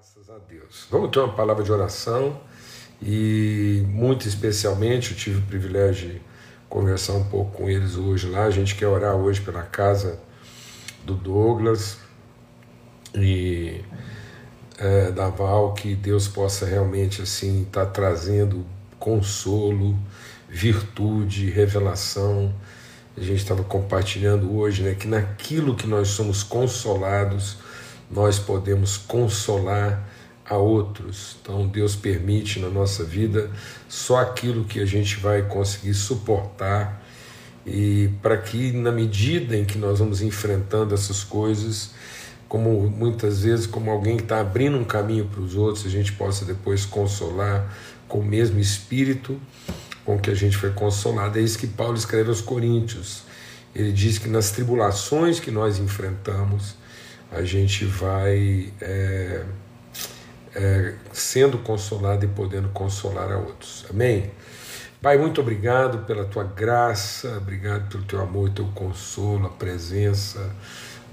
Graças a Deus. Vamos ter uma palavra de oração e, muito especialmente, eu tive o privilégio de conversar um pouco com eles hoje lá. A gente quer orar hoje pela casa do Douglas e é, da Val, que Deus possa realmente assim estar tá trazendo consolo, virtude, revelação. A gente estava compartilhando hoje né, que naquilo que nós somos consolados nós podemos consolar a outros. Então Deus permite na nossa vida só aquilo que a gente vai conseguir suportar e para que na medida em que nós vamos enfrentando essas coisas, como muitas vezes como alguém que está abrindo um caminho para os outros, a gente possa depois consolar com o mesmo espírito com que a gente foi consolado. É isso que Paulo escreve aos Coríntios. Ele diz que nas tribulações que nós enfrentamos, a gente vai é, é, sendo consolado e podendo consolar a outros. Amém? Pai, muito obrigado pela tua graça, obrigado pelo teu amor, teu consolo, a presença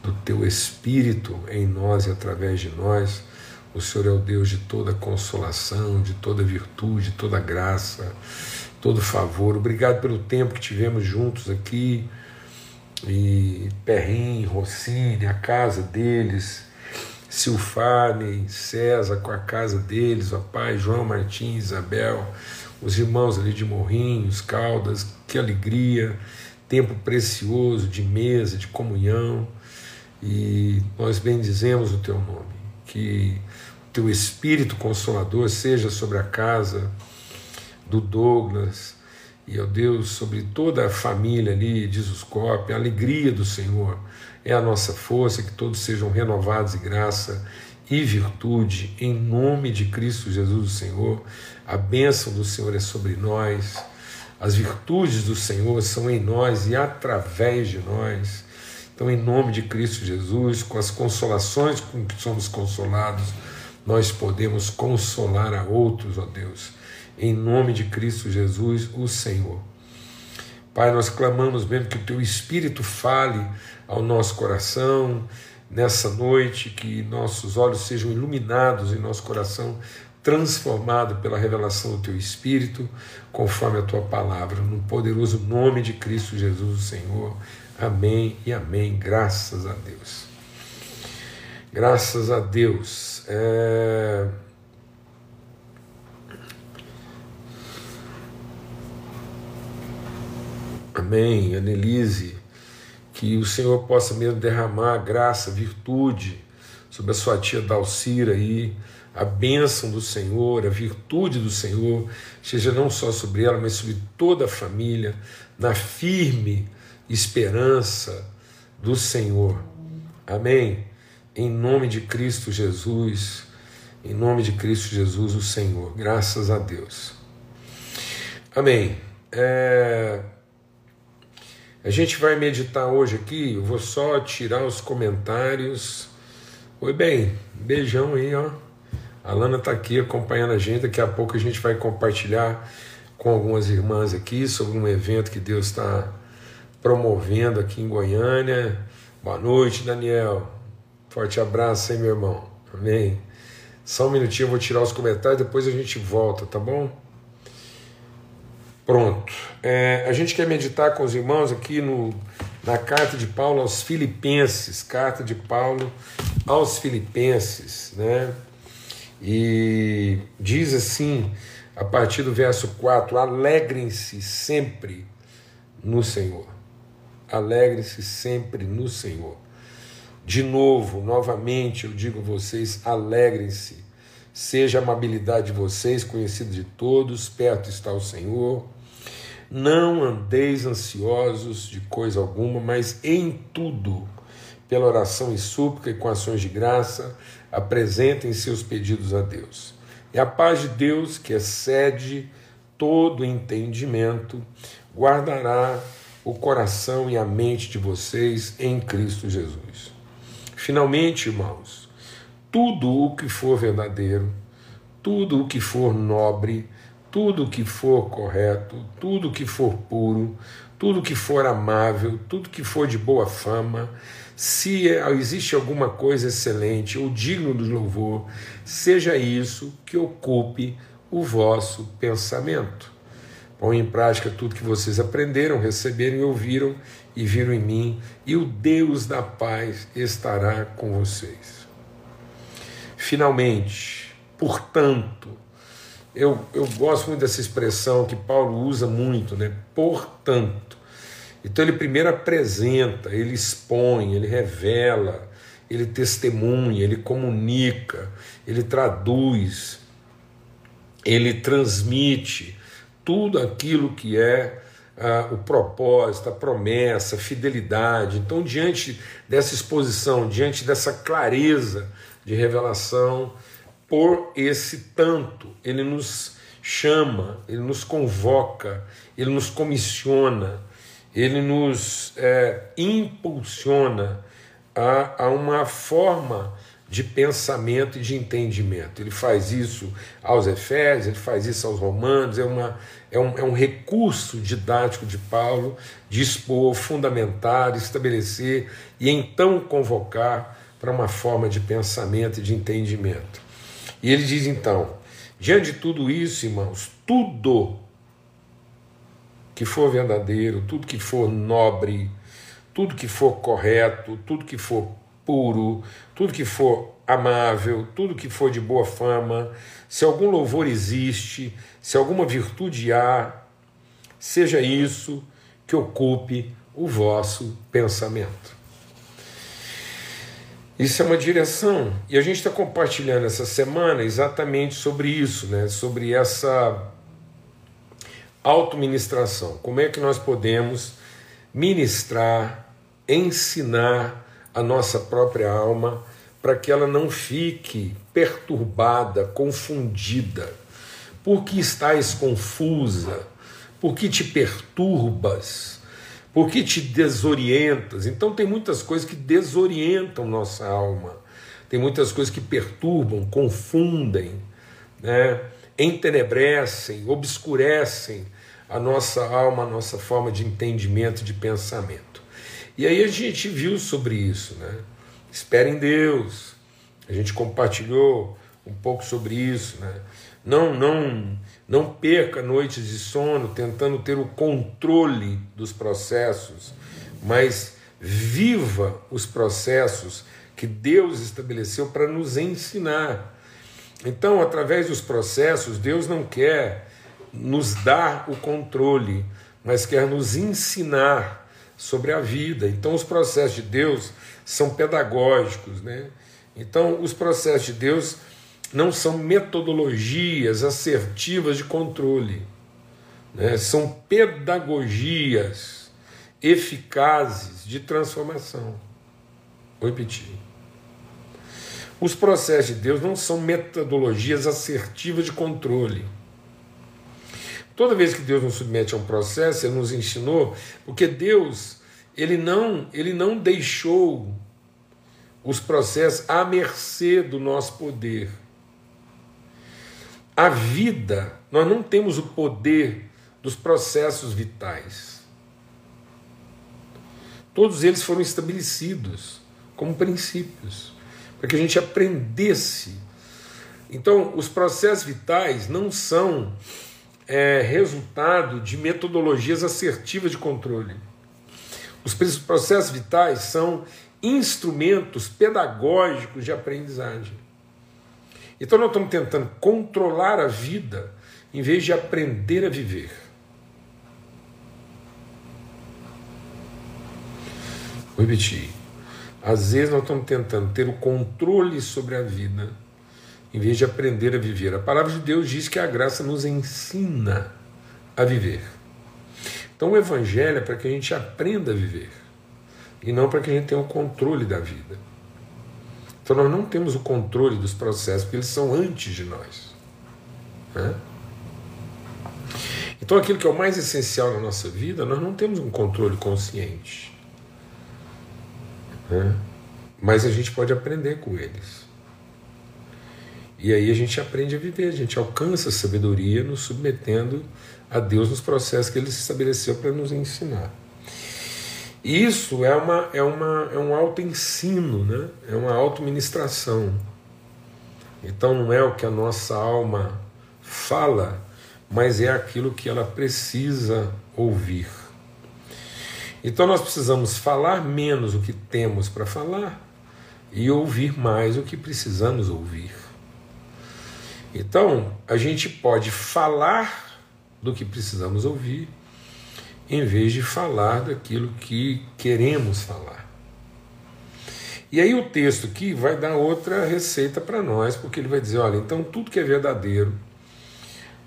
do teu Espírito em nós e através de nós. O Senhor é o Deus de toda consolação, de toda virtude, de toda graça, todo favor. Obrigado pelo tempo que tivemos juntos aqui e Perrin, Rossini, a casa deles, Silfane, César com a casa deles, o pai João Martins, Isabel, os irmãos ali de Morrinhos, Caldas, que alegria, tempo precioso de mesa, de comunhão, e nós bendizemos o teu nome, que o teu Espírito Consolador seja sobre a casa do Douglas, e, ó Deus, sobre toda a família ali de Zuscope, a alegria do Senhor é a nossa força, que todos sejam renovados em graça e virtude, em nome de Cristo Jesus, o Senhor. A bênção do Senhor é sobre nós, as virtudes do Senhor são em nós e através de nós. Então, em nome de Cristo Jesus, com as consolações com que somos consolados, nós podemos consolar a outros, ó Deus em nome de Cristo Jesus, o Senhor. Pai, nós clamamos mesmo que o teu Espírito fale ao nosso coração nessa noite, que nossos olhos sejam iluminados e nosso coração transformado pela revelação do teu Espírito, conforme a tua palavra, no poderoso nome de Cristo Jesus, o Senhor. Amém e amém. Graças a Deus. Graças a Deus. É... Amém, Anelise. Que o Senhor possa mesmo derramar graça, virtude sobre a sua tia Dalcira aí, a bênção do Senhor, a virtude do Senhor, seja não só sobre ela, mas sobre toda a família, na firme esperança do Senhor. Amém? Em nome de Cristo Jesus, em nome de Cristo Jesus, o Senhor. Graças a Deus. Amém. É... A gente vai meditar hoje aqui, eu vou só tirar os comentários. Oi, bem, beijão aí, ó. A Lana está aqui acompanhando a gente, daqui a pouco a gente vai compartilhar com algumas irmãs aqui sobre um evento que Deus está promovendo aqui em Goiânia. Boa noite, Daniel. Forte abraço, hein, meu irmão. Amém. Só um minutinho, eu vou tirar os comentários, depois a gente volta, tá bom? Pronto. É, a gente quer meditar com os irmãos aqui no, na carta de Paulo aos Filipenses, carta de Paulo aos Filipenses, né? E diz assim, a partir do verso 4: Alegrem-se sempre no Senhor. Alegrem-se sempre no Senhor. De novo, novamente, eu digo a vocês: alegrem-se. Seja a amabilidade de vocês conhecida de todos, perto está o Senhor. Não andeis ansiosos de coisa alguma, mas em tudo, pela oração e súplica e com ações de graça, apresentem seus pedidos a Deus. E a paz de Deus, que excede todo entendimento, guardará o coração e a mente de vocês em Cristo Jesus. Finalmente, irmãos, tudo o que for verdadeiro, tudo o que for nobre, tudo que for correto, tudo que for puro, tudo que for amável, tudo que for de boa fama, Se existe alguma coisa excelente ou digno do louvor, seja isso que ocupe o vosso pensamento. Põe em prática tudo que vocês aprenderam, receberam e ouviram e viram em mim, e o Deus da paz estará com vocês. Finalmente, portanto, eu, eu gosto muito dessa expressão que Paulo usa muito, né? Portanto. Então ele primeiro apresenta, ele expõe, ele revela, ele testemunha, ele comunica, ele traduz, ele transmite tudo aquilo que é ah, o propósito, a promessa, a fidelidade. Então, diante dessa exposição, diante dessa clareza de revelação, por esse tanto, ele nos chama, ele nos convoca, ele nos comissiona, ele nos é, impulsiona a, a uma forma de pensamento e de entendimento. Ele faz isso aos Efésios, ele faz isso aos Romanos, é, uma, é, um, é um recurso didático de Paulo de expor, fundamentar, estabelecer e então convocar para uma forma de pensamento e de entendimento. E ele diz então: diante de tudo isso, irmãos, tudo que for verdadeiro, tudo que for nobre, tudo que for correto, tudo que for puro, tudo que for amável, tudo que for de boa fama, se algum louvor existe, se alguma virtude há, seja isso que ocupe o vosso pensamento. Isso é uma direção. E a gente está compartilhando essa semana exatamente sobre isso, né? sobre essa autoministração. Como é que nós podemos ministrar, ensinar a nossa própria alma para que ela não fique perturbada, confundida. Por que estás confusa? Por que te perturbas? Por que te desorientas? Então, tem muitas coisas que desorientam nossa alma, tem muitas coisas que perturbam, confundem, né? entenebrecem, obscurecem a nossa alma, a nossa forma de entendimento, de pensamento. E aí a gente viu sobre isso, né? Espere em Deus. A gente compartilhou um pouco sobre isso, né? Não, não, não perca noites de sono tentando ter o controle dos processos, mas viva os processos que Deus estabeleceu para nos ensinar. Então, através dos processos, Deus não quer nos dar o controle, mas quer nos ensinar sobre a vida. Então, os processos de Deus são pedagógicos, né? Então, os processos de Deus não são metodologias assertivas de controle, né? são pedagogias eficazes de transformação. Vou repetir. Os processos de Deus não são metodologias assertivas de controle Toda vez que Deus nos submete a um processo, Ele nos ensinou, porque Deus ele não, ele não deixou os processos à mercê do nosso poder. A vida, nós não temos o poder dos processos vitais. Todos eles foram estabelecidos como princípios, para que a gente aprendesse. Então, os processos vitais não são é resultado de metodologias assertivas de controle. Os processos vitais são instrumentos pedagógicos de aprendizagem. Então nós estamos tentando controlar a vida em vez de aprender a viver. Vou repetir. Às vezes nós estamos tentando ter o controle sobre a vida em vez de aprender a viver. A palavra de Deus diz que a graça nos ensina a viver. Então o Evangelho é para que a gente aprenda a viver e não para que a gente tenha o controle da vida. Então nós não temos o controle dos processos porque eles são antes de nós. Né? Então aquilo que é o mais essencial na nossa vida, nós não temos um controle consciente. Né? Mas a gente pode aprender com eles. E aí a gente aprende a viver, a gente alcança a sabedoria nos submetendo a Deus nos processos que Ele estabeleceu para nos ensinar. Isso é, uma, é, uma, é um auto-ensino, né? é uma auto-ministração. Então não é o que a nossa alma fala, mas é aquilo que ela precisa ouvir. Então nós precisamos falar menos o que temos para falar e ouvir mais o que precisamos ouvir. Então a gente pode falar do que precisamos ouvir em vez de falar daquilo que queremos falar. E aí o texto aqui vai dar outra receita para nós, porque ele vai dizer, olha, então tudo que é verdadeiro,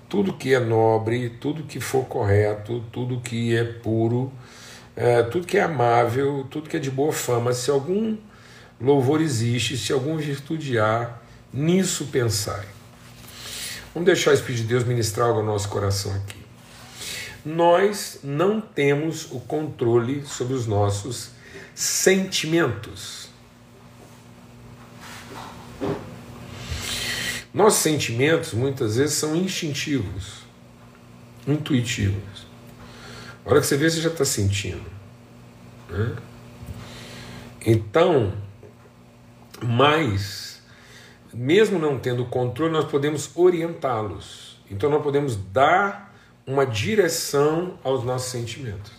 tudo que é nobre, tudo que for correto, tudo que é puro, é, tudo que é amável, tudo que é de boa fama, se algum louvor existe, se alguma virtude há, nisso pensai. Vamos deixar o Espírito de Deus ministrar algo ao nosso coração aqui nós não temos o controle sobre os nossos sentimentos. Nossos sentimentos muitas vezes são instintivos, intuitivos. A hora que você vê, você já está sentindo. Né? Então, mas, mesmo não tendo controle, nós podemos orientá-los. Então, nós podemos dar uma direção aos nossos sentimentos.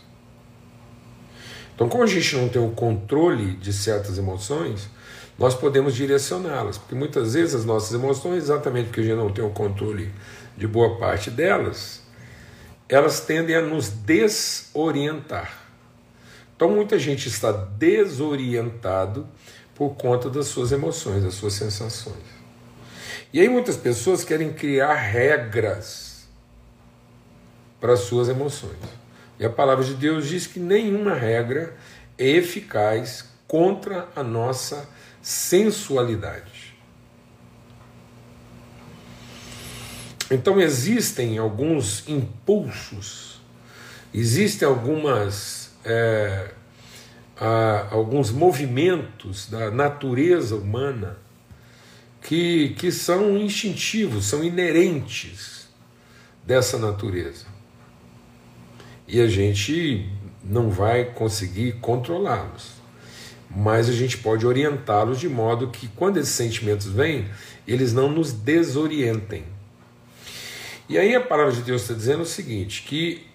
Então, como a gente não tem o controle de certas emoções, nós podemos direcioná-las, porque muitas vezes as nossas emoções, exatamente porque a gente não tem o controle de boa parte delas, elas tendem a nos desorientar. Então, muita gente está desorientado por conta das suas emoções, das suas sensações. E aí, muitas pessoas querem criar regras para as suas emoções. E a palavra de Deus diz que nenhuma regra é eficaz contra a nossa sensualidade. Então existem alguns impulsos, existem algumas é, alguns movimentos da natureza humana que, que são instintivos, são inerentes dessa natureza e a gente não vai conseguir controlá-los. Mas a gente pode orientá-los de modo que, quando esses sentimentos vêm, eles não nos desorientem. E aí a palavra de Deus está dizendo o seguinte: que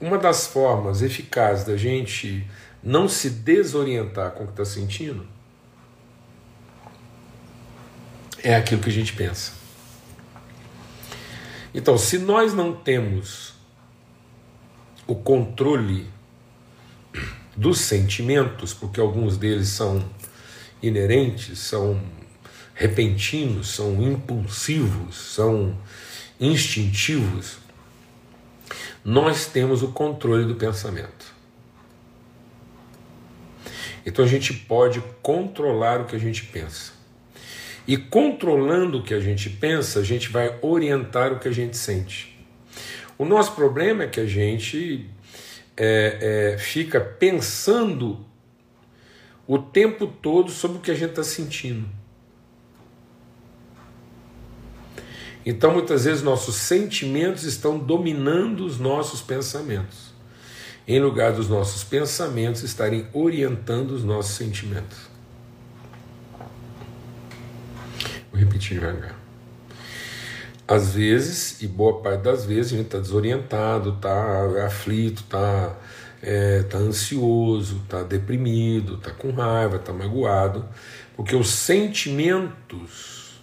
uma das formas eficazes da gente não se desorientar com o que está sentindo é aquilo que a gente pensa. Então, se nós não temos o controle dos sentimentos, porque alguns deles são inerentes, são repentinos, são impulsivos, são instintivos, nós temos o controle do pensamento. Então a gente pode controlar o que a gente pensa. E controlando o que a gente pensa, a gente vai orientar o que a gente sente. O nosso problema é que a gente é, é, fica pensando o tempo todo sobre o que a gente está sentindo. Então, muitas vezes, nossos sentimentos estão dominando os nossos pensamentos, em lugar dos nossos pensamentos estarem orientando os nossos sentimentos. Vou repetir devagar às vezes, e boa parte das vezes, a gente está desorientado, está aflito, está é, tá ansioso, está deprimido, está com raiva, está magoado, porque os sentimentos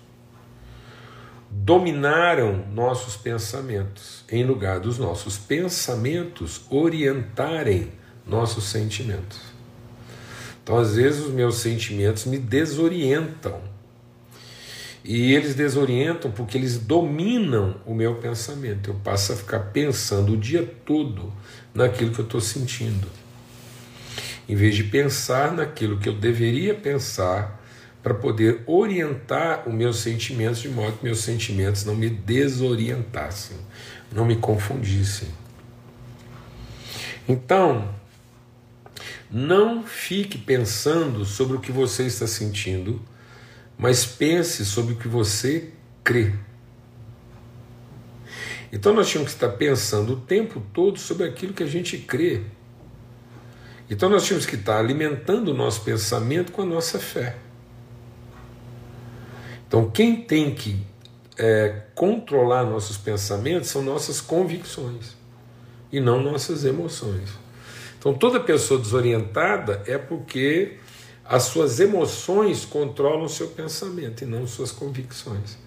dominaram nossos pensamentos, em lugar dos nossos pensamentos orientarem nossos sentimentos. Então, às vezes, os meus sentimentos me desorientam e eles desorientam porque eles dominam o meu pensamento. Eu passo a ficar pensando o dia todo naquilo que eu estou sentindo, em vez de pensar naquilo que eu deveria pensar para poder orientar os meus sentimentos de modo que meus sentimentos não me desorientassem, não me confundissem. Então, não fique pensando sobre o que você está sentindo mas pense sobre o que você crê. Então nós tínhamos que estar pensando o tempo todo sobre aquilo que a gente crê, Então nós tínhamos que estar alimentando o nosso pensamento com a nossa fé. Então quem tem que é, controlar nossos pensamentos são nossas convicções e não nossas emoções. Então toda pessoa desorientada é porque as suas emoções controlam o seu pensamento e não suas convicções.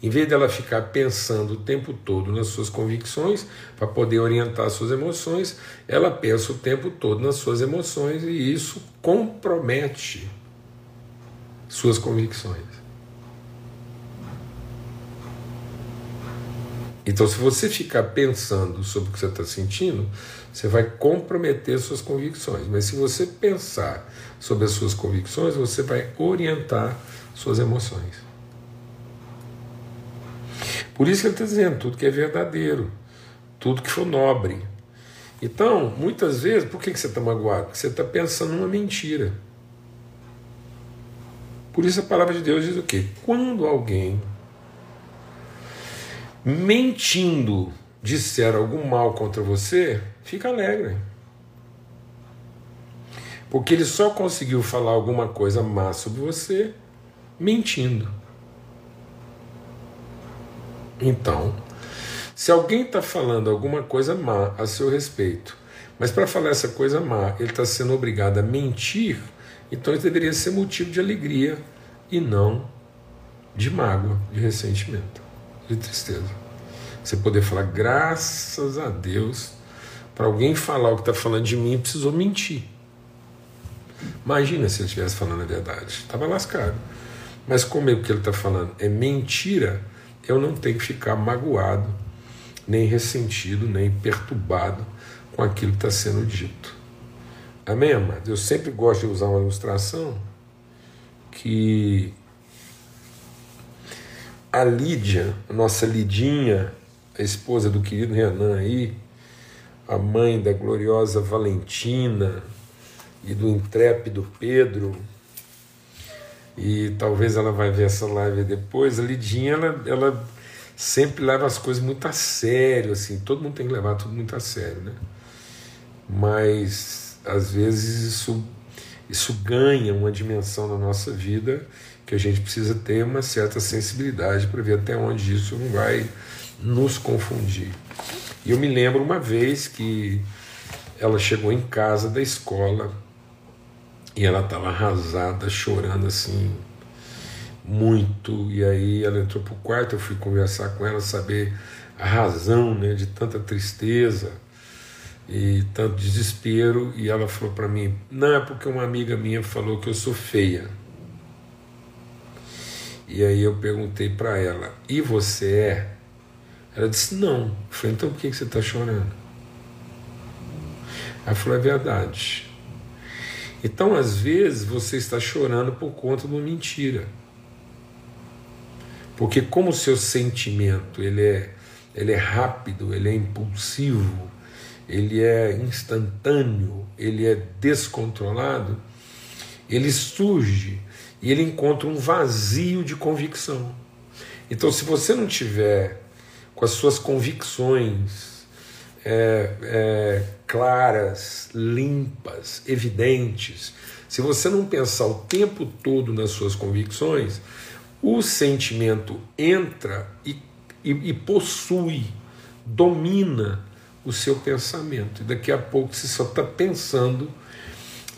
Em vez dela ficar pensando o tempo todo nas suas convicções, para poder orientar suas emoções, ela pensa o tempo todo nas suas emoções e isso compromete suas convicções. Então, se você ficar pensando sobre o que você está sentindo, você vai comprometer suas convicções. Mas se você pensar sobre as suas convicções, você vai orientar suas emoções. Por isso que ele está dizendo tudo que é verdadeiro, tudo que for nobre. Então, muitas vezes, por que você está magoado? Porque você está pensando numa mentira. Por isso a palavra de Deus diz o quê? Quando alguém mentindo disser algum mal contra você, fica alegre. Porque ele só conseguiu falar alguma coisa má sobre você mentindo. Então, se alguém está falando alguma coisa má a seu respeito, mas para falar essa coisa má ele está sendo obrigado a mentir, então isso deveria ser motivo de alegria e não de mágoa, de ressentimento de tristeza. Você poder falar, graças a Deus, para alguém falar o que está falando de mim, precisou mentir. Imagina se ele estivesse falando a verdade. Estava lascado. Mas como é o que ele está falando é mentira, eu não tenho que ficar magoado, nem ressentido, nem perturbado com aquilo que está sendo dito. Amém, amado? Eu sempre gosto de usar uma ilustração que a Lídia, a nossa Lidinha, a esposa do querido Renan aí, a mãe da gloriosa Valentina e do intrépido Pedro, e talvez ela vai ver essa live depois, a Lidinha, ela, ela sempre leva as coisas muito a sério, assim, todo mundo tem que levar tudo muito a sério, né? Mas às vezes isso, isso ganha uma dimensão na nossa vida que a gente precisa ter uma certa sensibilidade para ver até onde isso não vai nos confundir. E eu me lembro uma vez que ela chegou em casa da escola e ela estava arrasada, chorando assim, muito. E aí ela entrou para o quarto, eu fui conversar com ela, saber a razão né, de tanta tristeza e tanto desespero. E ela falou para mim: Não, é porque uma amiga minha falou que eu sou feia. E aí eu perguntei para ela: E você é? Ela disse: Não. Eu falei: Então por que você está chorando? Ela falou: É verdade. Então, às vezes, você está chorando por conta de uma mentira. Porque como o seu sentimento ele é, ele é rápido, ele é impulsivo, ele é instantâneo, ele é descontrolado, ele surge e ele encontra um vazio de convicção. Então, se você não tiver com as suas convicções é, é, claras, limpas, evidentes, se você não pensar o tempo todo nas suas convicções, o sentimento entra e, e, e possui, domina o seu pensamento. E daqui a pouco você só está pensando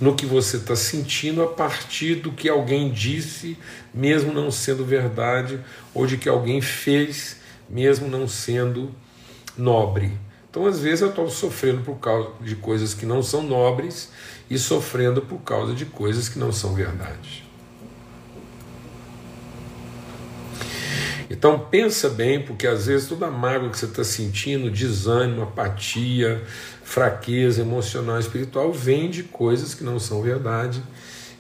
no que você está sentindo a partir do que alguém disse, mesmo não sendo verdade, ou de que alguém fez, mesmo não sendo nobre. Então, às vezes, eu estou sofrendo por causa de coisas que não são nobres e sofrendo por causa de coisas que não são verdade. Então pensa bem, porque às vezes toda a mágoa que você está sentindo, desânimo, apatia, fraqueza emocional espiritual, vem de coisas que não são verdade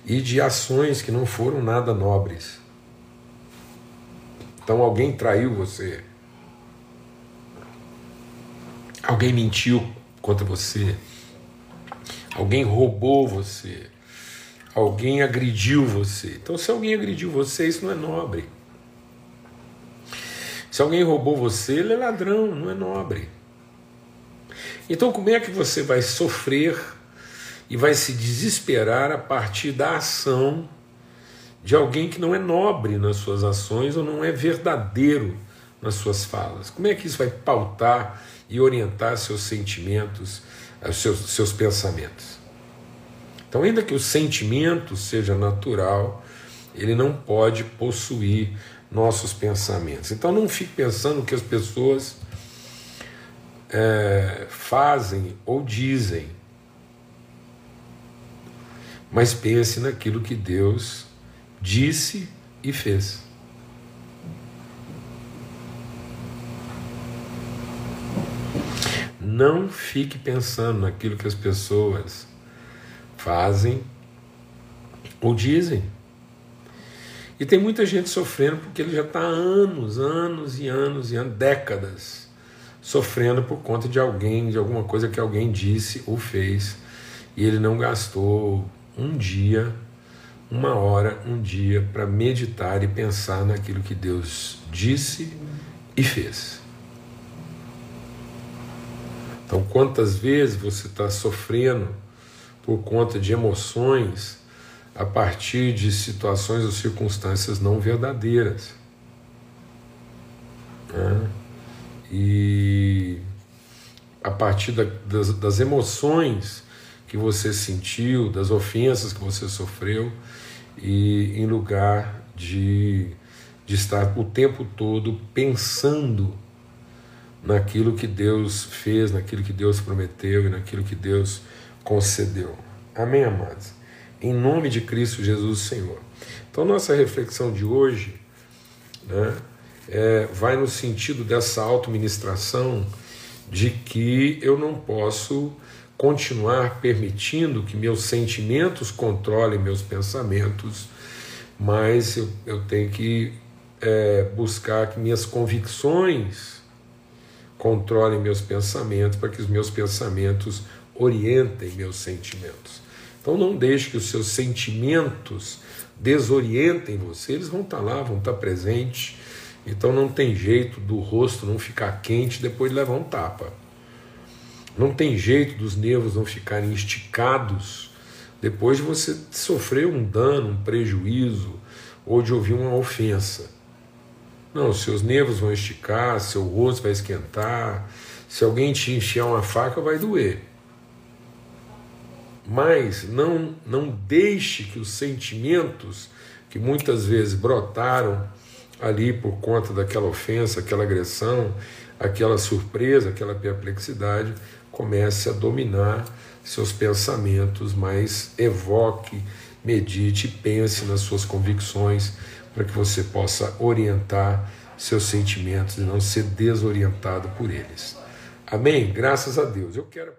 e de ações que não foram nada nobres. Então alguém traiu você, alguém mentiu contra você, alguém roubou você, alguém agrediu você. Então, se alguém agrediu você, isso não é nobre. Se alguém roubou você, ele é ladrão, não é nobre. Então, como é que você vai sofrer e vai se desesperar a partir da ação de alguém que não é nobre nas suas ações ou não é verdadeiro nas suas falas. Como é que isso vai pautar e orientar seus sentimentos, os seus, seus pensamentos? Então, ainda que o sentimento seja natural, ele não pode possuir nossos pensamentos. Então, não fique pensando que as pessoas é, fazem ou dizem, mas pense naquilo que Deus disse e fez. Não fique pensando naquilo que as pessoas fazem ou dizem. E tem muita gente sofrendo porque ele já está anos, anos e anos e anos, décadas, sofrendo por conta de alguém, de alguma coisa que alguém disse ou fez, e ele não gastou um dia uma hora, um dia, para meditar e pensar naquilo que Deus disse e fez. Então, quantas vezes você está sofrendo por conta de emoções a partir de situações ou circunstâncias não verdadeiras? Né? E a partir da, das, das emoções que você sentiu, das ofensas que você sofreu, e em lugar de, de estar o tempo todo pensando naquilo que Deus fez, naquilo que Deus prometeu e naquilo que Deus concedeu. Amém, amados? Em nome de Cristo Jesus, Senhor. Então, nossa reflexão de hoje né, é, vai no sentido dessa auto-ministração de que eu não posso continuar permitindo que meus sentimentos controlem meus pensamentos, mas eu, eu tenho que é, buscar que minhas convicções controlem meus pensamentos, para que os meus pensamentos orientem meus sentimentos. Então não deixe que os seus sentimentos desorientem você, eles vão estar lá, vão estar presentes. Então não tem jeito do rosto não ficar quente depois de levar um tapa. Não tem jeito dos nervos não ficarem esticados depois de você sofrer um dano, um prejuízo ou de ouvir uma ofensa. Não, seus nervos vão esticar, seu rosto vai esquentar, se alguém te enfiar uma faca vai doer. Mas não, não deixe que os sentimentos que muitas vezes brotaram ali por conta daquela ofensa, aquela agressão, aquela surpresa, aquela perplexidade, comece a dominar seus pensamentos, mas evoque, medite, pense nas suas convicções para que você possa orientar seus sentimentos e não ser desorientado por eles. Amém? Graças a Deus. Eu quero.